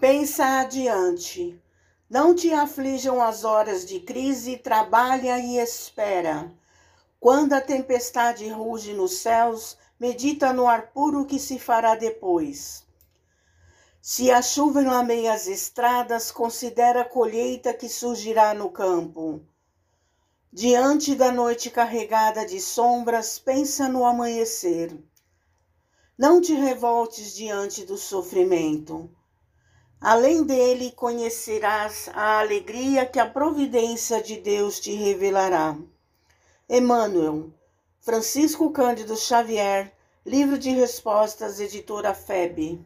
Pensa adiante. Não te aflijam as horas de crise, trabalha e espera. Quando a tempestade ruge nos céus, medita no ar puro que se fará depois. Se a chuva enlameia as estradas, considera a colheita que surgirá no campo. Diante da noite carregada de sombras, pensa no amanhecer. Não te revoltes diante do sofrimento. Além dele, conhecerás a alegria que a providência de Deus te revelará. Emmanuel, Francisco Cândido Xavier, Livro de Respostas, editora FEB.